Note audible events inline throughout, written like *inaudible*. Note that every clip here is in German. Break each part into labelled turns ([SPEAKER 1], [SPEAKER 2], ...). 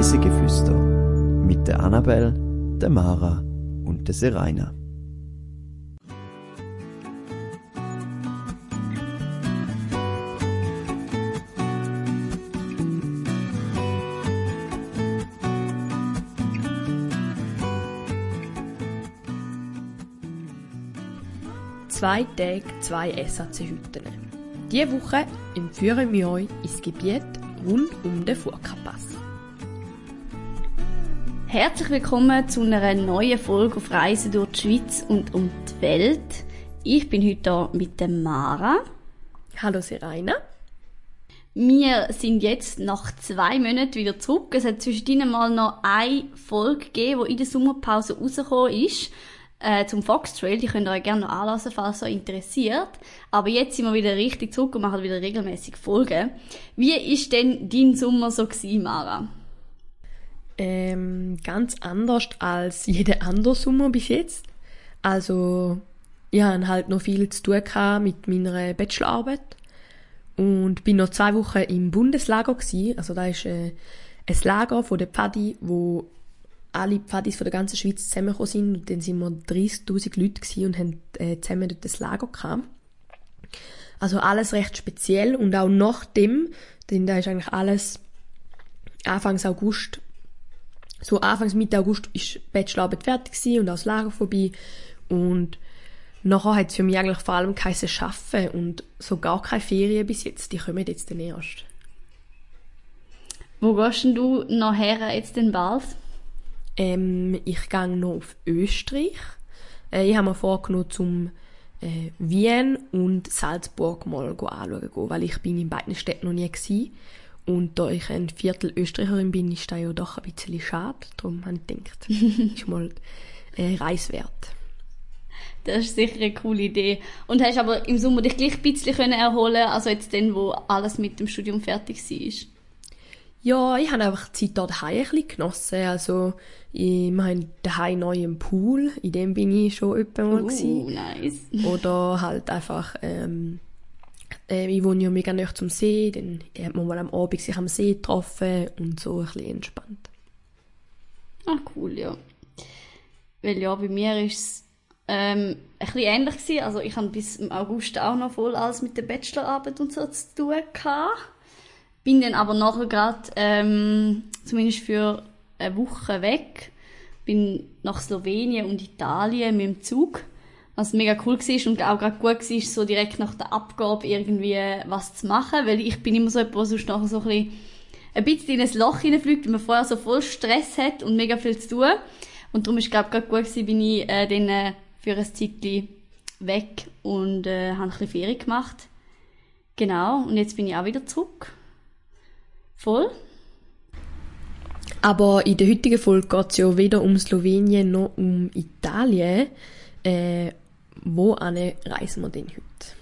[SPEAKER 1] Reisegeflüster mit der Annabel, der Mara und der Seraina.
[SPEAKER 2] Zwei Tage, zwei SAC-Hütten. Diese Woche entführen wir euch ins Gebiet rund um den Furka-Pass.
[SPEAKER 3] Herzlich willkommen zu einer neuen Folge auf Reisen durch die Schweiz und um die Welt. Ich bin heute hier mit der Mara.
[SPEAKER 2] Hallo Seraina.
[SPEAKER 3] Wir sind jetzt nach zwei Monaten wieder zurück. Es hat zwischendrin mal noch eine Folge gegeben, die in der Sommerpause rausgekommen ist äh, zum Fox Trail. Die könnt ihr euch gerne noch anlassen, falls euch interessiert. Aber jetzt sind wir wieder richtig zurück und machen wieder regelmäßig Folgen. Wie ist denn dein Sommer so gewesen, Mara?
[SPEAKER 2] Ähm, ganz anders als jeder andere Sommer bis jetzt. Also, ich hatte halt noch viel zu tun mit meiner Bachelorarbeit und bin noch zwei Wochen im Bundeslager gewesen. Also da ist äh, ein Lager von der Pfadi, wo alle Pfadis von der ganzen Schweiz zusammengekommen sind und dann sind wir 30'000 Leute und haben äh, zusammen dort das Lager gehabt. Also alles recht speziell und auch nach dem, denn da ist eigentlich alles Anfangs August, so Anfangs Mitte August ist Bachelorarbeit fertig gewesen und das Lager vorbei und nachher hat es für mich eigentlich vor allem geheißen Schaffen und so gar keine Ferien bis jetzt, die kommen jetzt dann erst.
[SPEAKER 3] Wo gehst denn du nachher jetzt den bald?
[SPEAKER 2] Ähm, ich gehe noch auf Österreich. Äh, ich habe mir vorgenommen, zum äh, Wien und Salzburg mal anschauen gehen, weil ich bin in beiden Städten noch nie gewesen. Und da ich ein Viertel Österreicherin bin, ist das ja doch ein bisschen schade. Darum habe ich gedacht, *laughs* ist mal äh, reiswert.
[SPEAKER 3] Das ist sicher eine coole Idee. Und hast aber im Sommer dich gleich ein bisschen erholen also jetzt dann, wo alles mit dem Studium fertig war?
[SPEAKER 2] Ja, ich habe einfach die Zeit hier daheim ein bisschen genossen. Also, ich, haben daheim neu einen Pool, in dem bin ich schon öppe mal
[SPEAKER 3] uh, gewesen. nice.
[SPEAKER 2] Oder halt einfach, ähm, äh, ich wohne ja mega nahe zum See, dann hat man mal am Abend sich am See getroffen und so ein bisschen entspannt.
[SPEAKER 3] Ah, cool, ja. Weil ja, bei mir ist es ähm, ein bisschen ähnlich gewesen. Also ich habe bis im August auch noch voll alles mit der Bachelorarbeit und so zu tun gehabt. Bin dann aber nachher gerade, ähm, zumindest für eine Woche weg, bin nach Slowenien und Italien mit dem Zug, was mega cool war und auch gerade gut war, so direkt nach der Abgabe irgendwie was zu machen, weil ich bin immer so jemand, der sonst nachher so ein bisschen, in ein Loch hineinfliegt, weil man vorher so voll Stress hat und mega viel zu tun. Und darum ist glaube ich gut gewesen, bin ich äh, dann äh, für ein Zeitchen weg und äh, habe ein bisschen Ferien gemacht. Genau, und jetzt bin ich auch wieder zurück. Voll.
[SPEAKER 2] Aber in der heutigen Folge geht es ja weder um Slowenien noch um Italien. Äh, wo reisen wir denn heute?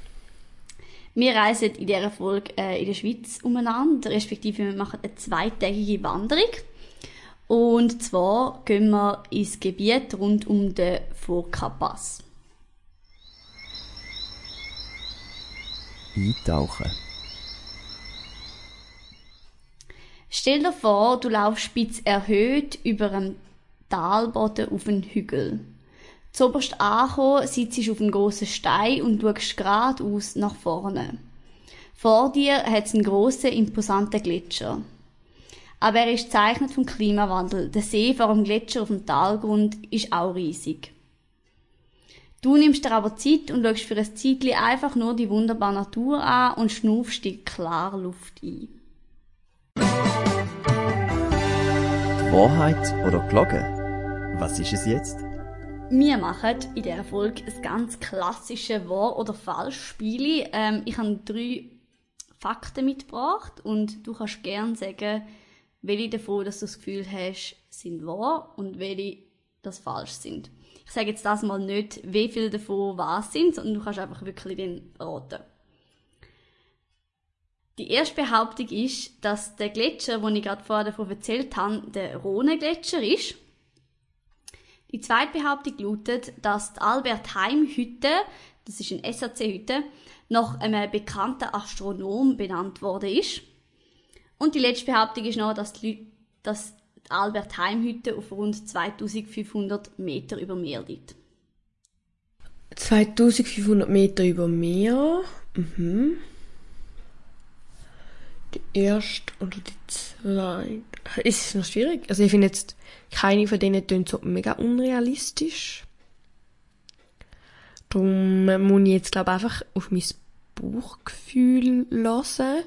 [SPEAKER 3] Wir reisen in dieser Folge äh, in der Schweiz umeinander, respektive wir machen eine zweitägige Wanderung. Und zwar gehen wir ins Gebiet rund um den Furka-Pass.
[SPEAKER 1] Eintauchen.
[SPEAKER 3] Stell dir vor, du laufst spitz erhöht über einem Talboden auf einen Hügel. Zoberst angekommen, sitzt auf einem grossen Stein und schaust geradeaus nach vorne. Vor dir hat es einen grossen, imposanten Gletscher. Aber er ist zeichnet vom Klimawandel. Der See vor dem Gletscher auf dem Talgrund ist auch riesig. Du nimmst dir aber Zeit und schaust für ein Zeitchen einfach nur die wunderbare Natur an und schnaufst die klare Luft ein.
[SPEAKER 1] Wahrheit oder Glocke? Was ist es jetzt?
[SPEAKER 3] Wir machen in dieser Folge ein ganz klassisches Wahr- oder Falsch-Spiel. Ähm, ich habe drei Fakten mitgebracht und du kannst gerne sagen, welche davon dass du das Gefühl hast, sind wahr und welche das falsch sind. Ich sage jetzt das mal nicht, wie viele davon wahr sind, sondern du kannst einfach wirklich den raten. Die erste Behauptung ist, dass der Gletscher, den ich gerade vorher davon erzählt habe, der Rhone-Gletscher ist. Die zweite Behauptung lautet, dass die Albert Heim-Hütte, das ist eine SAC-Hütte, nach einem bekannten Astronom benannt worden ist. Und die letzte Behauptung ist noch, dass, die dass die Albert-Heim-Hütte auf rund 2500 Meter über Meer liegt.
[SPEAKER 2] 2500 Meter über Meer. Mhm. Die erste oder die zweite. Ist es noch schwierig? Also ich finde jetzt, keine von denen tönt so mega unrealistisch. Darum muss ich jetzt, glaube einfach auf mein Bauchgefühl lassen.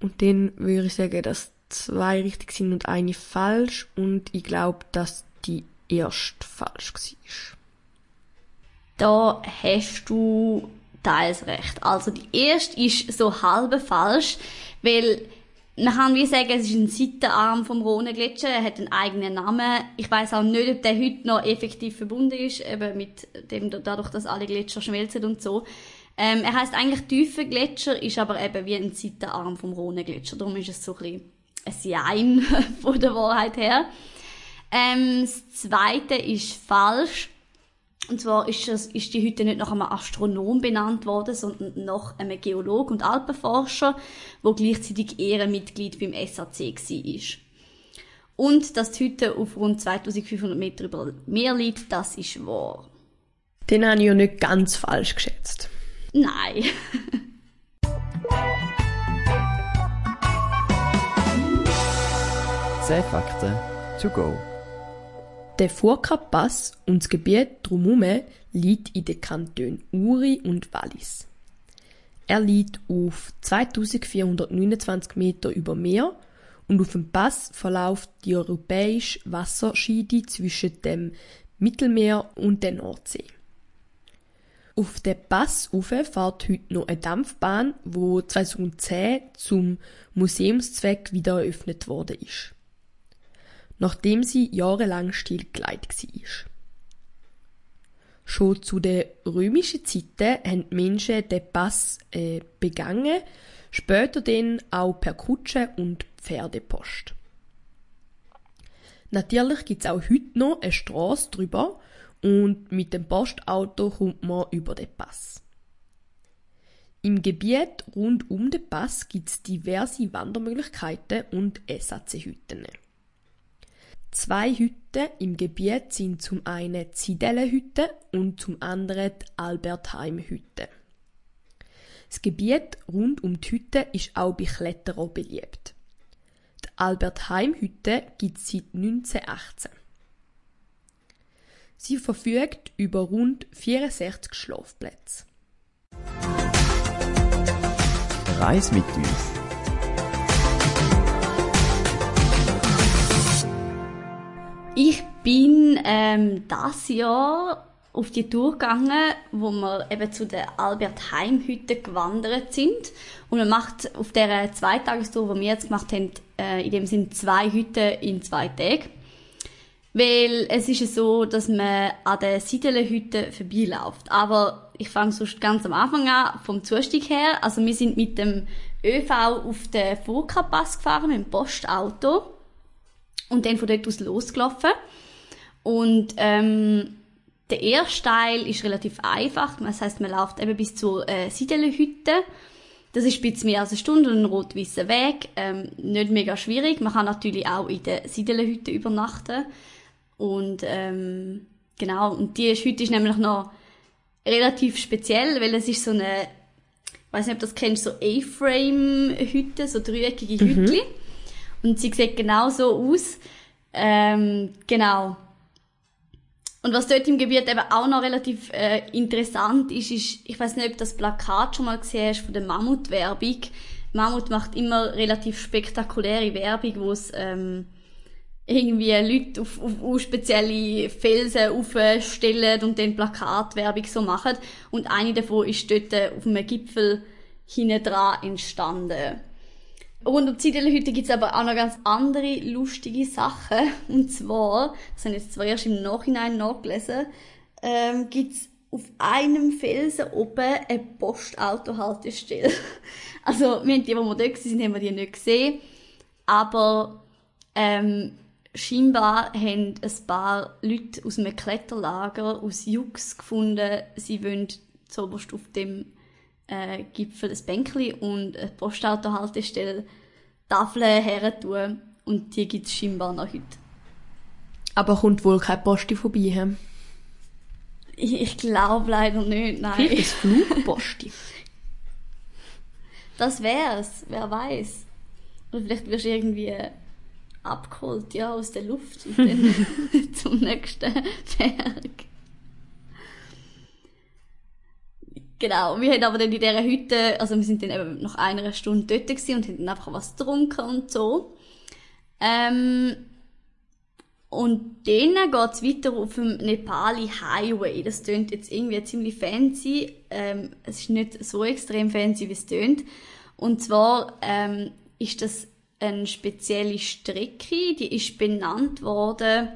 [SPEAKER 2] Und dann würde ich sagen, dass zwei richtig sind und eine falsch. Und ich glaube, dass die erste falsch war.
[SPEAKER 3] Da hast du teils recht. Also die erste ist so halb falsch, weil man kann wie sagen, es ist ein Seitenarm vom Rhone-Gletscher, er hat einen eigenen Namen. Ich weiß auch nicht, ob der heute noch effektiv verbunden ist, eben mit dem, dadurch, dass alle Gletscher schmelzen und so. Ähm, er heißt eigentlich tiefer Gletscher, ist aber eben wie ein Seitenarm vom Rhone-Gletscher. Darum ist es so ein bisschen ein Jein *laughs* von der Wahrheit her. Ähm, das zweite ist falsch. Und zwar ist, das, ist die Hütte nicht nach einem Astronom benannt worden, sondern nach einem Geolog und Alpenforscher, wo gleichzeitig Ehrenmitglied beim SAC war. Und dass die Hütte auf rund 2500 Meter über Meer liegt, das ist wahr.
[SPEAKER 2] Den habe ich ja nicht ganz falsch geschätzt.
[SPEAKER 3] Nein.
[SPEAKER 1] Zehn Fakten to go.
[SPEAKER 2] Der Furka-Pass und das Gebiet drumherum liegt in den Kantonen Uri und Wallis. Er liegt auf 2429 Meter über Meer und auf dem Pass verläuft die europäische Wasserscheide zwischen dem Mittelmeer und der Nordsee. Auf den Pass fährt heute noch eine Dampfbahn, wo 2010 zum Museumszweck wieder eröffnet worden ist nachdem sie jahrelang stillgelegt war. Schon zu den römischen Zeiten haben die Menschen den Pass äh, begangen, später dann auch per Kutsche und Pferdepost. Natürlich gibt es auch heute noch eine Straße drüber und mit dem Postauto kommt man über den Pass. Im Gebiet rund um den Pass gibt es diverse Wandermöglichkeiten und Ersatzhütten. Zwei Hütten im Gebiet sind zum einen die Zidellenhütte und zum anderen die Albertheim-Hütte. Das Gebiet rund um die Hütte ist auch bei Kletterern beliebt. Die Albertheim-Hütte gibt es seit 1918. Sie verfügt über rund 64 Schlafplätze.
[SPEAKER 1] Reis mit uns.
[SPEAKER 3] Ich bin ähm, das Jahr auf die Tour gegangen, wo wir eben zu der Albert Heim Hütte gewandert sind. Und man macht auf der Zweitagestour, die wir jetzt gemacht haben, äh, in dem sind zwei Hütten in zwei Tagen. Weil es ist so, dass man an der Siedelenhütte vorbeiläuft. Aber ich fange sonst ganz am Anfang an, vom Zustieg her. Also wir sind mit dem ÖV auf den Furka-Pass gefahren, mit dem Postauto und dann von dort aus losgelaufen. Und ähm, der erste Teil ist relativ einfach. Das heißt, man läuft eben bis zur äh, Siedelhütte. Das ist ein bisschen mehr als eine Stunde und ein rot-weißer Weg. Ähm, nicht mega schwierig. Man kann natürlich auch in der Siedelhütte übernachten. Und ähm, genau, und die Hütte ist nämlich noch relativ speziell, weil es ist so eine, ich weiß nicht, ob du das kennst, so A-Frame-Hütte, so dreieckige mhm. Hütte. Und sie sieht genau so aus. Ähm, genau. Und was dort im Gebiet eben auch noch relativ äh, interessant ist, ist, ich weiß nicht, ob das Plakat schon mal gesehen hast von der Mammut-Werbung. Mammut macht immer relativ spektakuläre Werbung, wo es ähm, irgendwie Leute auf, auf, auf spezielle Felsen aufstellen und dann Plakatwerbung so machen. Und eine davon ist dort auf einem Gipfel hinten dran entstanden. Rund um die gibt es aber auch noch ganz andere lustige Sachen. *laughs* Und zwar, das habe ich jetzt zwar erst im Nachhinein nachgelesen, ähm, gibt es auf einem Felsen oben eine Postautohaltestelle. *laughs* also, wir haben die, wo wir dort sind, haben wir die nicht gesehen. Aber, ähm, scheinbar haben ein paar Leute aus einem Kletterlager aus Jux gefunden, sie wollen zuoberst auf dem äh, Gipfel ein Bänkli und eine Postautohaltestelle Tafeln her tun. Und die gibt es scheinbar noch heute.
[SPEAKER 2] Aber kommt wohl keine Posti vorbei, he?
[SPEAKER 3] Ich, ich glaube leider nicht, nein.
[SPEAKER 2] Vielleicht ist Flugposti. *laughs*
[SPEAKER 3] Das wär's, wer weiß. Oder vielleicht wirst du irgendwie abgeholt, ja, aus der Luft und dann *laughs* *laughs* zum nächsten Berg. Genau, wir haben aber dann in dieser Hütte, also wir sind dann eben nach einer Stunde dort gewesen und haben dann einfach was getrunken und so. Ähm, und dann geht's weiter auf dem Nepali Highway. Das tönt jetzt irgendwie ziemlich fancy. Ähm, es ist nicht so extrem fancy, wie es tönt. Und zwar ähm, ist das eine spezielle Strecke, die ist benannt worden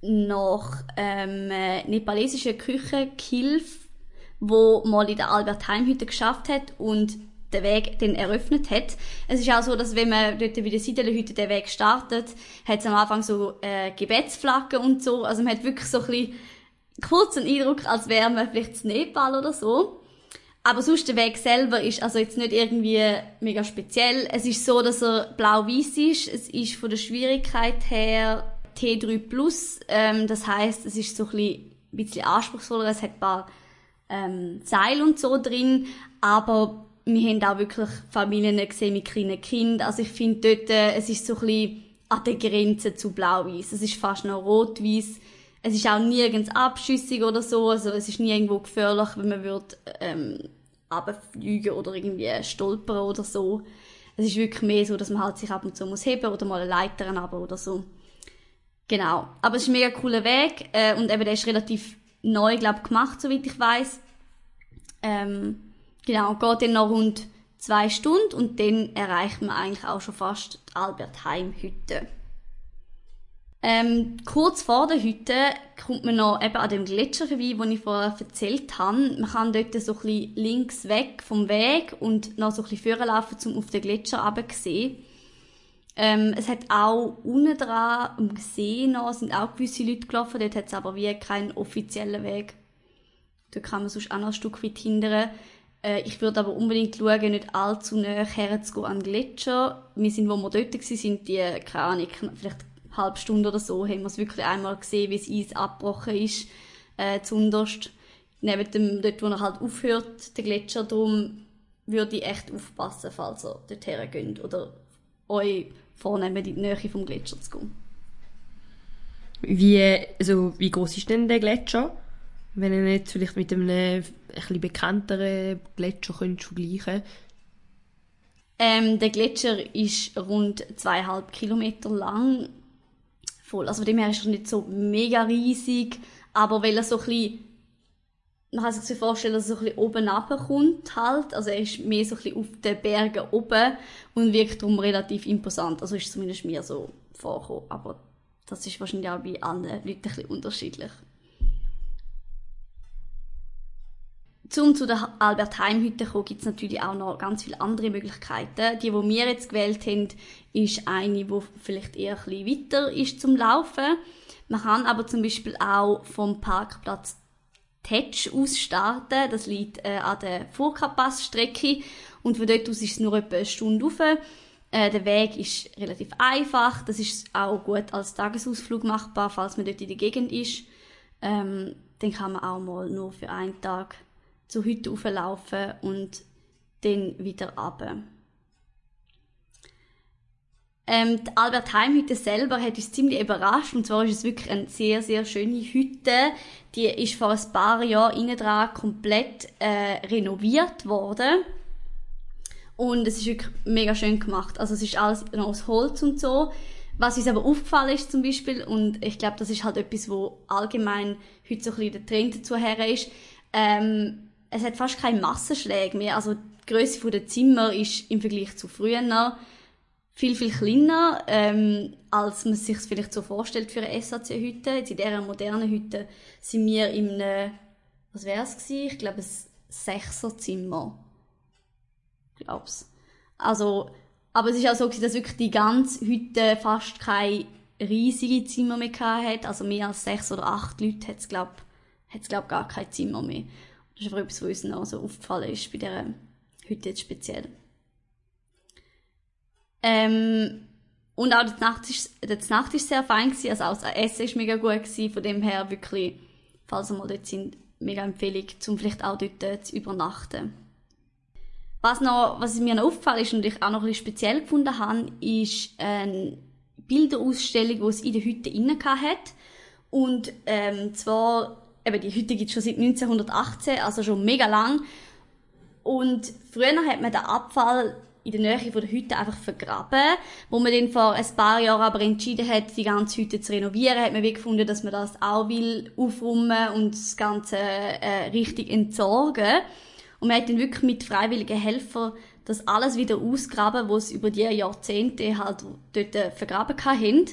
[SPEAKER 3] nach ähm, nepalesischen Küchenkilf, wo mal in der Albert Heim Hütte geschafft hat und den Weg dann eröffnet hat. Es ist auch so, dass wenn man dort bei der Siedelhütte den Weg startet, hat es am Anfang so äh, Gebetsflaggen und so. Also man hat wirklich so ein bisschen kurz einen Eindruck, als wäre man vielleicht in Nepal oder so. Aber sonst der Weg selber ist also jetzt nicht irgendwie mega speziell. Es ist so, dass er blau-weiß ist. Es ist von der Schwierigkeit her T3+. Ähm, das heißt, es ist so ein bisschen, ein bisschen anspruchsvoller. Es hat ein paar ähm, Seil und so drin. Aber wir haben auch wirklich Familien gesehen mit kleinen Kindern. Also ich finde dort, äh, es ist so ein bisschen an der Grenze zu blau-weiß. Es ist fast noch rot-weiß. Es ist auch nirgends abschüssig oder so. Also es ist nie irgendwo gefährlich, wenn man wird, ähm, runterfliegen oder irgendwie stolpern oder so. Es ist wirklich mehr so, dass man halt sich ab und zu muss heben oder mal eine Leiter runter oder so. Genau. Aber es ist ein mega cooler Weg äh, und eben der ist relativ neu, glaube gemacht, soweit ich weiß. Ähm, genau, geht dann noch rund zwei Stunden und dann erreicht man eigentlich auch schon fast die Albert Heim Hütte. Ähm, kurz vor der Hütte kommt man noch eben an dem Gletscher vorbei, den ich vorher erzählt habe. Man kann dort so ein bisschen links weg vom Weg und noch so ein bisschen vorlaufen, um auf den Gletscher runterzusehen. Ähm, es hat auch unten dran am See noch, sind auch gewisse Leute gelaufen, dort hat es aber wie keinen offiziellen Weg. Da kann man sonst auch noch ein Stück weit hindern. Äh, ich würde aber unbedingt schauen, nicht allzu näher herzugehen an den Gletscher. Wir sind, wo wir dort waren, sind die, keine Ahnung, vielleicht halbe Stunde oder so, haben wir es wirklich einmal gesehen, wie das Eis abgebrochen ist, äh, zunderst. Neben dem, dort, wo er halt aufhört, der Gletscher, darum würde ich echt aufpassen, falls ihr dort hergeht oder euch vornehmen, in die Nähe vom Gletscher zu gehen.
[SPEAKER 2] Wie, also, wie groß ist denn der Gletscher? Wenn ihr nicht vielleicht mit einem ein bisschen bekannteren Gletscher könnt vergleichen
[SPEAKER 3] ähm, Der Gletscher ist rund zweieinhalb Kilometer lang voll. Also von dem her ist er nicht so mega riesig, aber weil er so ein bisschen, man kann sich vorstellen, dass er so ein bisschen oben runterkommt halt, also er ist mehr so ein bisschen auf den Bergen oben und wirkt darum relativ imposant, also ist zumindest mir so vorgekommen, aber das ist wahrscheinlich auch bei allen Leuten ein bisschen unterschiedlich. Zum zu der Albert Heim Hütte kommen, gibt es natürlich auch noch ganz viele andere Möglichkeiten. Die, die wir jetzt gewählt haben, ist eine, die vielleicht eher ein bisschen weiter ist zum Laufen. Man kann aber zum Beispiel auch vom Parkplatz Tetsch aus starten. Das liegt äh, an der Furka-Pass-Strecke und von dort aus ist es nur etwa eine Stunde rauf. Äh, der Weg ist relativ einfach. Das ist auch gut als Tagesausflug machbar, falls man dort in der Gegend ist. Ähm, dann kann man auch mal nur für einen Tag zur Hütte auflaufen und dann wieder runter. Ähm, Albert Heim Hütte selber hat uns ziemlich überrascht. Und zwar ist es wirklich eine sehr, sehr schöne Hütte. Die ist vor ein paar Jahren innen dran komplett äh, renoviert worden. Und es ist wirklich mega schön gemacht. Also es ist alles noch aus Holz und so. Was uns aber aufgefallen ist zum Beispiel, und ich glaube, das ist halt etwas, wo allgemein heute so ein bisschen der Trend dazu her ist, ähm, es hat fast keine Massenschläge mehr. Also die Größe der Zimmer ist im Vergleich zu früher viel, viel kleiner, ähm, als man sich vielleicht so vorstellt für eine SAC-Hütte. Jetzt in dieser modernen Hütte sind wir in einem, was wäre es gewesen? Ich glaube, ein Sechserzimmer. Glaub's. Also, aber es ist auch so gewesen, dass wirklich die ganze Hütte fast keine riesige Zimmer mehr hat. Also mehr als sechs oder acht Leute hat es, glaub, hat's, glaub, gar kein Zimmer mehr. Das ist einfach etwas, was uns noch so aufgefallen ist bei dieser Hütte jetzt speziell. Ähm, Und auch das Nacht ist, das Nacht ist sehr fein gewesen, also auch das Essen ist mega gut gewesen, von dem her wirklich, falls ihr mal dort sind, mega Empfehlung, um vielleicht auch dort äh, zu übernachten. Was noch, was mir noch aufgefallen ist und ich auch noch ein bisschen speziell gefunden habe, ist eine Bilderausstellung, die es in der Hütte innen hat. Und, ähm, zwar, eben, die Hütte gibt es schon seit 1918, also schon mega lang. Und früher hat man den Abfall in der Nähe von der Hütte einfach vergraben. Wo man dann vor ein paar Jahren aber entschieden hat, die ganze Hütte zu renovieren, hat man wie gefunden, dass man das auch will aufräumen und das Ganze äh, richtig entsorgen. Und man hat dann wirklich mit freiwilligen Helfern das alles wieder ausgraben, was über die Jahrzehnte halt dort äh, vergraben haben.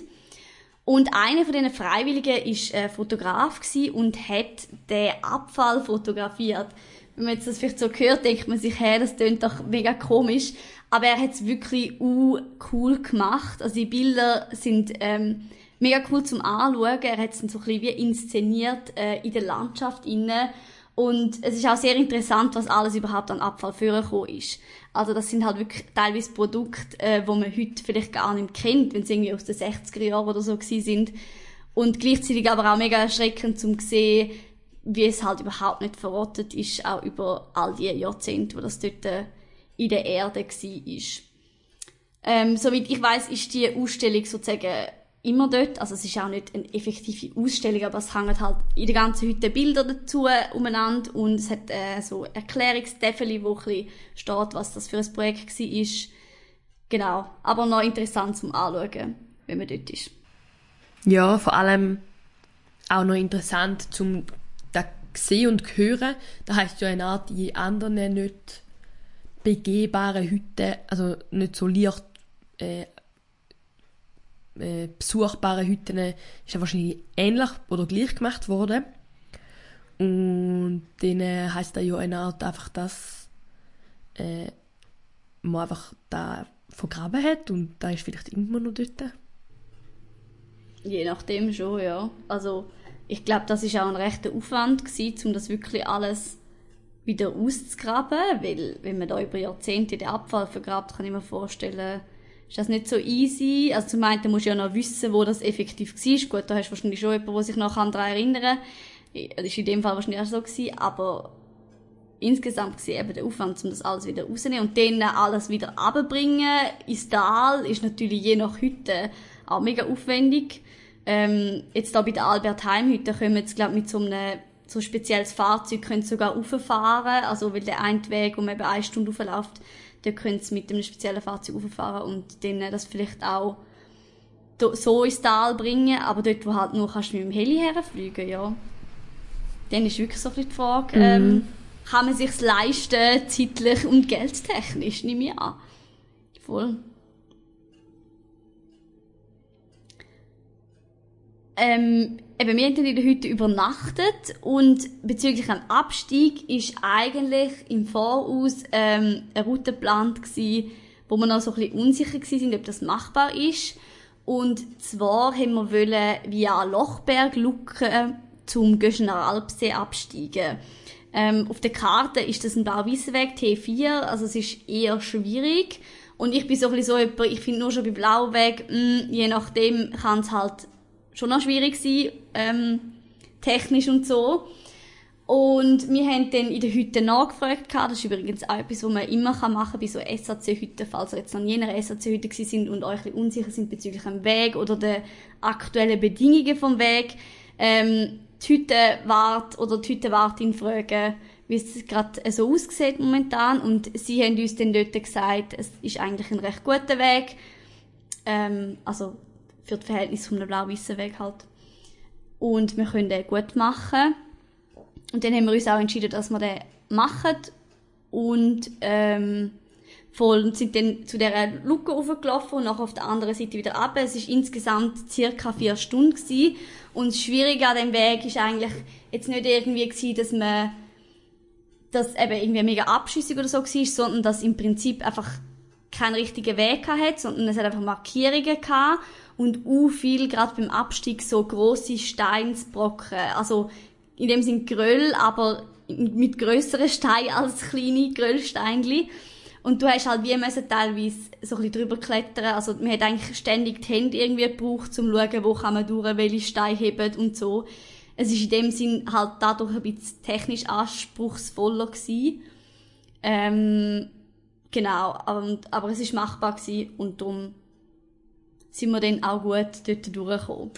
[SPEAKER 3] Und einer von diesen Freiwilligen ist äh, Fotograf und hat den Abfall fotografiert. Wenn man jetzt das vielleicht so hört, denkt man sich, hey, das klingt doch mega komisch. Aber er hat es wirklich uh, cool gemacht. Also die Bilder sind ähm, mega cool zum Anschauen. Er hat es so ein bisschen wie inszeniert äh, in der Landschaft innen. Und es ist auch sehr interessant, was alles überhaupt an Abfall vorgekommen ist. Also das sind halt wirklich teilweise Produkte, äh, wo man heute vielleicht gar nicht kennt, wenn sie irgendwie aus den 60er Jahren oder so gewesen sind. Und gleichzeitig aber auch mega erschreckend zum sehen, wie es halt überhaupt nicht verrottet ist, auch über all die Jahrzehnte, wo das dort äh, in der Erde war. Ähm, soweit ich weiß, ist die Ausstellung sozusagen immer dort. Also es ist auch nicht eine effektive Ausstellung, aber es hängen halt in der ganzen Hütte Bilder dazu umeinander und es hat äh, so Erklärungstäfel, wo ein bisschen steht, was das für ein Projekt war. Genau. Aber noch interessant zum Anschauen, wenn man dort ist.
[SPEAKER 2] Ja, vor allem auch noch interessant zum sehen und hören. Da heißt ja eine Art die anderen nicht begehbare Hütten, also nicht so leicht äh, äh, besuchbare Hütten, ist ja wahrscheinlich ähnlich oder gleich gemacht worden. Und dann heisst da ja eine Art einfach, dass äh, man einfach da vergraben hat und da ist vielleicht immer noch dort.
[SPEAKER 3] Je nachdem schon, ja. Also ich glaube, das ist auch ein rechter Aufwand gewesen, um das wirklich alles wieder auszugraben, weil wenn man da über Jahrzehnte den Abfall vergrabt, kann ich mir vorstellen, ist das nicht so easy. Also zum einen musst du ja noch wissen, wo das effektiv war. Gut, da hast du wahrscheinlich schon jemanden, der sich noch daran erinnern kann. Das ist in dem Fall wahrscheinlich auch so aber insgesamt gesehen eben der Aufwand, um das alles wieder rauszunehmen und dann alles wieder abbringen ins Tal, ist natürlich je nach Hütte auch mega aufwendig. Ähm, jetzt da bei der Albert Heim Hütte können wir jetzt, glaube mit so einem so spezielles Fahrzeug können sogar rauffahren, also weil der eine Weg um eben eine Stunde raufläuft, da können sie mit einem speziellen Fahrzeug rauffahren und dann das vielleicht auch so ins Tal bringen, aber dort, wo halt nur kannst du mit dem Heli herfliegen, ja. Dann ist wirklich so ein bisschen die Frage, mhm. ähm, kann man sich's leisten, zeitlich und geldtechnisch, nehme ich an. Voll. Ähm, eben, wir haben in Hütte übernachtet und bezüglich einem Abstieg ist eigentlich im Voraus ähm, eine Route geplant gewesen, wo wir noch so ein bisschen unsicher waren, ob das machbar ist. Und zwar haben wir wollen via Lochberg Lucke zum Göschener Alpsee absteigen. Ähm, auf der Karte ist das ein Blau-Weiss-Weg, T4, also es ist eher schwierig. Und ich bin so ein bisschen so jemand, ich finde nur schon bei Blauweg, mh, mm, je nachdem kann es halt schon noch schwierig sein, ähm, technisch und so. Und wir haben dann in der Hütte nachgefragt. Das ist übrigens auch etwas, was man immer machen kann bei so SAC-Hütten, falls ihr jetzt an jener SAC-Hütte sind und euch ein bisschen unsicher sind bezüglich dem Weg oder der aktuellen Bedingungen vom Weg. Ähm, die Hüttenwart oder die Hüttenwartin fragen, wie es gerade so aussieht momentan. Und sie haben uns dann dort gesagt, es ist eigentlich ein recht guter Weg. Ähm, also für das Verhältnis von einem blau-weißen Weg halt. Und wir können den gut machen. Und dann haben wir uns auch entschieden, dass wir den machen. Und, ähm, voll, sind dann zu dieser Luke hochgelaufen und nachher auf der anderen Seite wieder ab. Es ist insgesamt circa vier Stunden gewesen. Und das Schwierige an dem Weg ist eigentlich jetzt nicht irgendwie gewesen, dass man, dass eben irgendwie mega abschüssig oder so war, sondern dass im Prinzip einfach keinen richtigen Weg hat, sondern es hat einfach Markierungen gehabt und u viel gerade beim Abstieg so große Steinsbrocken, also in dem sind Gröll, aber mit größeren Steinen als kleine Gröllsteinli. Und du hast halt wie müssen teilweise so ein bisschen drüber klettern. Also man hat eigentlich ständig die Hände irgendwie gebraucht, um zu schauen, wo kann man durch, welche Steine heben und so. Es ist in dem Sinn halt dadurch ein bisschen technisch anspruchsvoller gewesen. Ähm, genau, aber, aber es ist machbar gewesen und darum sind wir dann auch gut dort durchgekommen.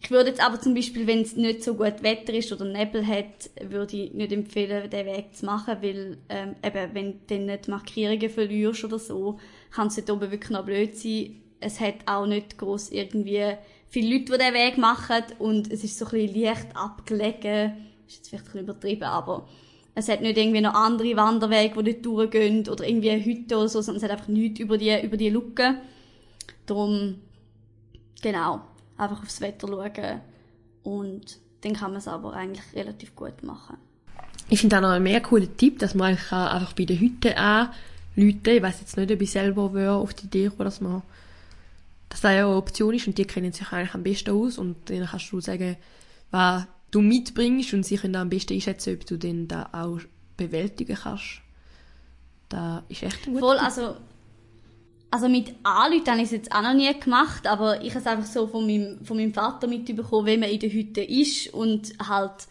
[SPEAKER 3] Ich würde jetzt aber zum Beispiel, wenn es nicht so gut Wetter ist oder Nebel hat, würde ich nicht empfehlen, den Weg zu machen, weil ähm, eben, wenn du dann nicht Markierungen verlierst oder so, kann es dort oben wirklich noch blöd sein. Es hat auch nicht groß irgendwie viele Leute, die diesen Weg machen und es ist so ein bisschen leicht abgelegen. Ist jetzt vielleicht ein bisschen übertrieben, aber es hat nicht irgendwie noch andere Wanderwege, die dort durchgehen oder irgendwie eine Hütte oder so, sondern es hat einfach nichts über die, über die Lücke. Darum, genau einfach aufs Wetter schauen und dann kann man es aber eigentlich relativ gut machen.
[SPEAKER 2] Ich finde auch noch ein mehr cooler Tipp, dass man eigentlich einfach bei der Hütte an Leute, ich weiß jetzt nicht, ob ich selber wäre auf die Idee dass man dass das ja eine Option ist und die kennen sich eigentlich am besten aus und dann kannst du sagen, was du mitbringst und sie können am besten einschätzen, ob du den da auch bewältigen kannst. Da ist echt
[SPEAKER 3] ein Voll, also also mit Anleuten habe ich es jetzt auch noch nie gemacht, aber ich habe es einfach so von meinem, von meinem Vater mitbekommen, wenn man in der Hütte ist und halt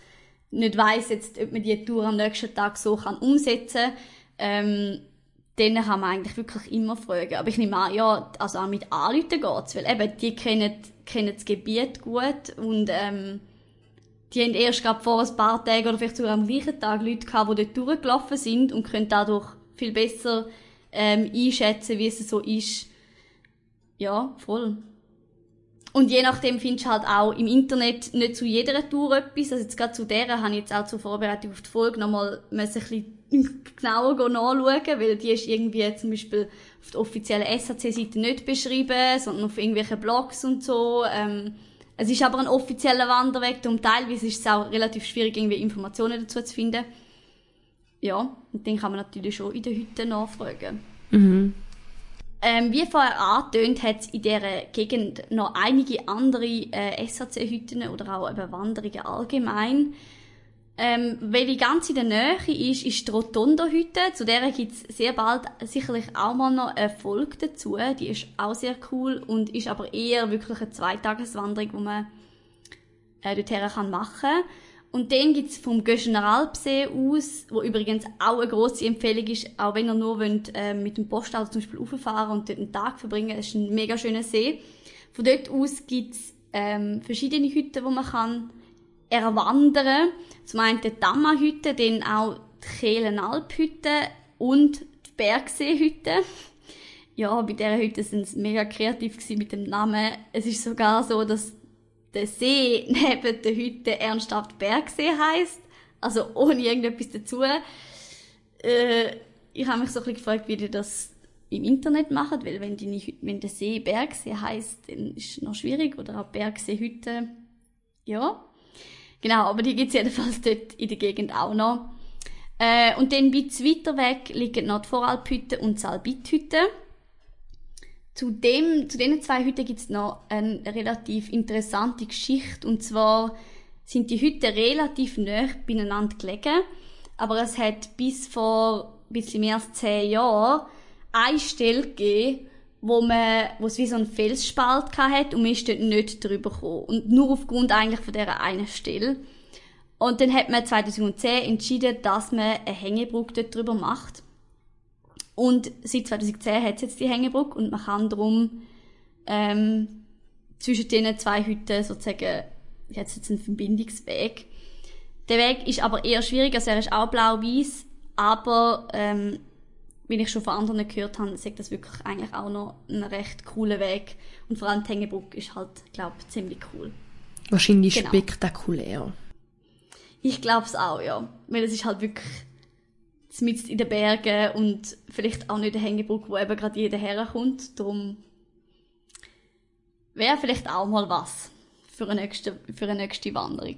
[SPEAKER 3] nicht weiss jetzt, ob man die Tour am nächsten Tag so kann umsetzen kann. Ähm, dann kann man eigentlich wirklich immer fragen. Aber ich nehme an, ja, also auch mit Anleuten geht's, weil eben, die kennen, kennen das Gebiet gut und, ähm, die haben erst gerade vor ein paar Tagen oder vielleicht sogar am gleichen Tag Leute gehabt, die dort durchgelaufen sind und können dadurch viel besser ähm, einschätzen, wie es so ist. Ja, voll. Und je nachdem findest du halt auch im Internet nicht zu jeder Tour etwas. Also jetzt gerade zu der habe ich jetzt auch zur Vorbereitung auf die Folge nochmal ein bisschen *laughs* genauer nachschauen, weil die ist irgendwie zum Beispiel auf der offiziellen SAC-Seite nicht beschrieben, sondern auf irgendwelchen Blogs und so. Ähm, es ist aber ein offizieller Wanderweg, darum teilweise ist es auch relativ schwierig, irgendwie Informationen dazu zu finden. Ja, und den kann man natürlich schon in der Hütte nachfragen. Mhm. Ähm, wie vorher angetönt, hat es in dieser Gegend noch einige andere äh, SAC-Hütten oder auch eben Wanderungen allgemein. Ähm, weil die ganz in der Nähe ist, ist die Rotondo-Hütte. Zu der gibt es sehr bald sicherlich auch mal noch eine Folge dazu. Die ist auch sehr cool und ist aber eher wirklich eine Zweitageswanderung, die man äh, dorthin machen kann. Und dann gibt's vom Göschener aus, wo übrigens auch eine grosse Empfehlung ist, auch wenn ihr nur wollt, äh, mit dem Postauto zum Beispiel rauffahren und dort einen Tag verbringen, das ist ein mega schöner See. Von dort aus gibt's ähm, verschiedene Hütten, wo man kann erwandern. Zum einen die Damma-Hütte, dann auch die Kehlenalp-Hütte und die Bergsee-Hütte. Ja, bei dieser Hütte sind sie mega kreativ mit dem Namen. Es ist sogar so, dass der See *laughs* neben der Hütte ernsthaft Bergsee heißt, also ohne irgendetwas dazu. Äh, ich habe mich so ein bisschen gefragt, wie die das im Internet machen, weil wenn, die, wenn der See Bergsee heißt, dann ist es noch schwierig oder auch Bergseehütte. Ja, genau, aber die gibt es jedenfalls dort in der Gegend auch noch. Äh, und dann ein bisschen weiter weg liegen noch die Voralphütte und Salbithütte. Zu, dem, zu diesen zwei Hütten gibt es noch eine relativ interessante Geschichte. Und zwar sind die Hütten relativ nah beieinander gelegen. Aber es hat bis vor ein bisschen mehr als zehn Jahren eine Stelle gegeben, wo man, wo es wie so einen Felsspalt hat und man ist dort nicht drüber gekommen. Und nur aufgrund eigentlich von dieser einen Stelle. Und dann hat man 2010 entschieden, dass man eine Hängebrücke dort drüber macht. Und seit 2010 hat es jetzt die Hängebrücke und man kann darum ähm, zwischen diesen zwei Hütten sozusagen, jetzt jetzt einen Verbindungsweg. Der Weg ist aber eher schwierig, also er ist auch blau-weiß, aber ähm, wie ich schon von anderen gehört habe, sagt das wirklich eigentlich auch noch ein recht cooler Weg. Und vor allem die Hängebrücke ist halt, glaube ich, ziemlich cool.
[SPEAKER 2] Wahrscheinlich genau. spektakulär.
[SPEAKER 3] Ich glaube es auch, ja. Weil es ist halt wirklich mitten in den Bergen und vielleicht auch nicht eine Hängebrücke, wo eben gerade jeder herkommt. Darum wäre vielleicht auch mal was für eine nächste, für eine nächste Wanderung.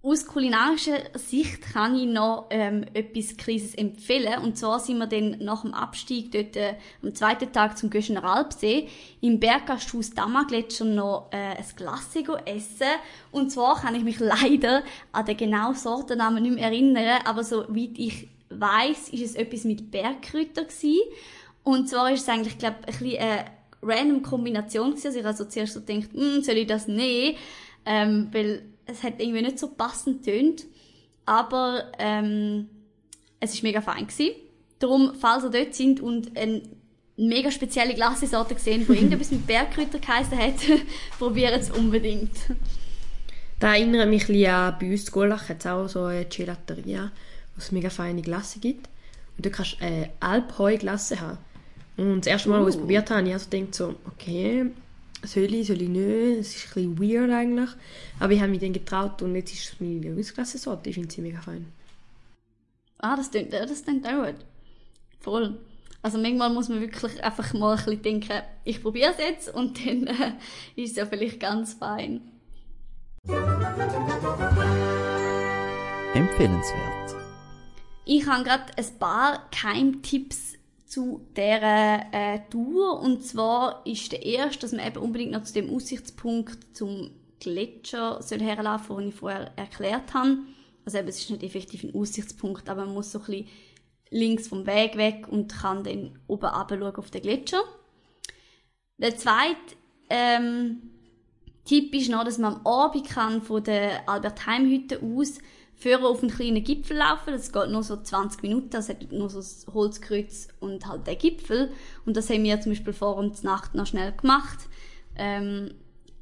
[SPEAKER 3] Aus kulinarischer Sicht kann ich noch ähm, etwas Kleines empfehlen. Und zwar sind wir dann nach dem Abstieg dort äh, am zweiten Tag zum Göschener Alpsee im Berggasthaus Dammergletscher noch äh, ein Glasse essen. Und zwar kann ich mich *laughs* leider an den genauen Sortennamen nicht mehr erinnern, aber soweit ich weiss, ist es etwas mit Bergkräutern. Und zwar ist es eigentlich, glaube ich, ein bisschen eine random Kombination gewesen. Also ich also zuerst so gedacht, hm, soll ich das nehmen? Ähm, weil es hat irgendwie nicht so passend tönt. Aber ähm, es ist mega fein gewesen. Darum, falls ihr dort sind und eine mega spezielle Glassorte gesehen, die irgendetwas mit Bergkräutern geheißen hat, *laughs* probiert es unbedingt.
[SPEAKER 2] Da erinnert mich ein an bei uns Gulach hat es auch so eine Gelateria, wo es mega feine Glasse gibt. Und du kannst eine Alpheu-Glasse haben. Und das erste Mal, als ich es
[SPEAKER 3] Uh.
[SPEAKER 2] probiert habe, habe ich also gedacht so, okay, soll ich, soll ich nicht? Es ist ein bisschen weird eigentlich. Aber ich habe mich dann getraut und jetzt ist es meine Lieblingsglassorte. Ich finde sie mega fein.
[SPEAKER 3] Ah, das klingt, das klingt auch gut. Voll. Also manchmal muss man wirklich einfach mal ein bisschen denken, ich probiere es jetzt und *laughs* dann äh, ist es ja vielleicht ganz fein.
[SPEAKER 1] Empfehlenswert.
[SPEAKER 3] Ich habe gerade ein paar Keimtipps zu dieser äh, Tour. Und zwar ist der erste, dass man eben unbedingt noch zu dem Aussichtspunkt zum Gletscher soll herlaufen, den ich vorher erklärt habe. Also eben, es ist nicht effektiv ein Aussichtspunkt, aber man muss so ein bisschen links vom Weg weg und kann dann oben runter auf den Gletscher. Der zweite ähm, Tipp ist noch, dass man am Abend kann von der Albert-Heim-Hütte aus führen auf einen kleinen Gipfel laufen. Das geht nur so 20 Minuten, das hat nur so das Holzkreuz und halt den Gipfel. Und das haben wir zum Beispiel vor und Nacht noch schnell gemacht, ähm,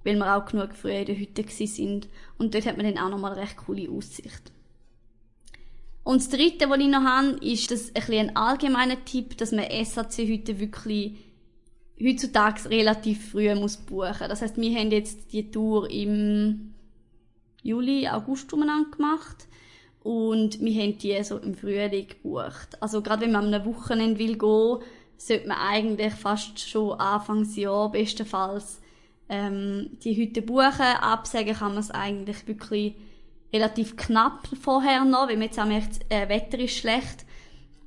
[SPEAKER 3] weil wir auch genug früh in der Hütte sind. Und dort hat man dann auch nochmal eine recht coole Aussicht. Und das dritte, was ich noch habe, ist das ein, bisschen ein allgemeiner Tipp, dass man SAC-Hütte wirklich heutzutage relativ früh muss buchen. Das heißt, wir haben jetzt die Tour im Juli, August umeinander gemacht und wir haben die so im Frühling gebucht. Also gerade wenn man am Wochenende will gehen, sollte man eigentlich fast schon Anfangsjahr bestenfalls ähm, die Hütte buchen. Absagen kann man es eigentlich wirklich relativ knapp vorher noch, weil man jetzt auch merkt, äh, Wetter ist schlecht.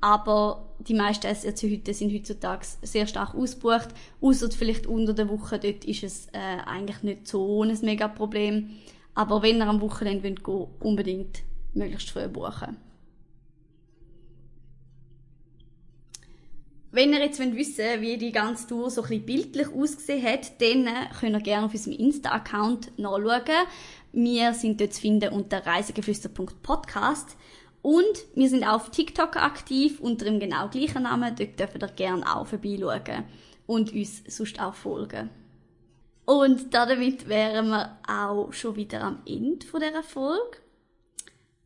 [SPEAKER 3] Aber die meisten SRC-Hütten sind heutzutage sehr stark ausgebucht. Außer vielleicht unter der Woche, dort ist es äh, eigentlich nicht so ein mega Problem. Aber wenn ihr am Wochenende wollt gehen unbedingt möglichst früh buchen. Wenn ihr jetzt wollt wissen wie die ganze Tour so ein bisschen bildlich ausgesehen hat, dann äh, könnt ihr gerne auf unserem Insta-Account nachschauen. Wir sind dort zu finden unter reisegeflüster.podcast. Und wir sind auch auf TikTok aktiv unter dem genau gleichen Namen. Dort dürft ihr gerne auch vorbeischauen und uns sonst auch folgen. Und damit wären wir auch schon wieder am Ende dieser Folge.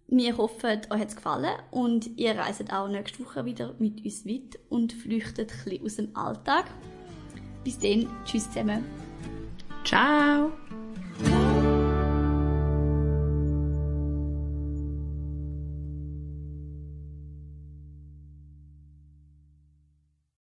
[SPEAKER 3] Wir hoffen, euch hat es gefallen und ihr reiset auch nächste Woche wieder mit uns weit und flüchtet ein bisschen aus dem Alltag. Bis dann, tschüss zusammen.
[SPEAKER 2] Ciao!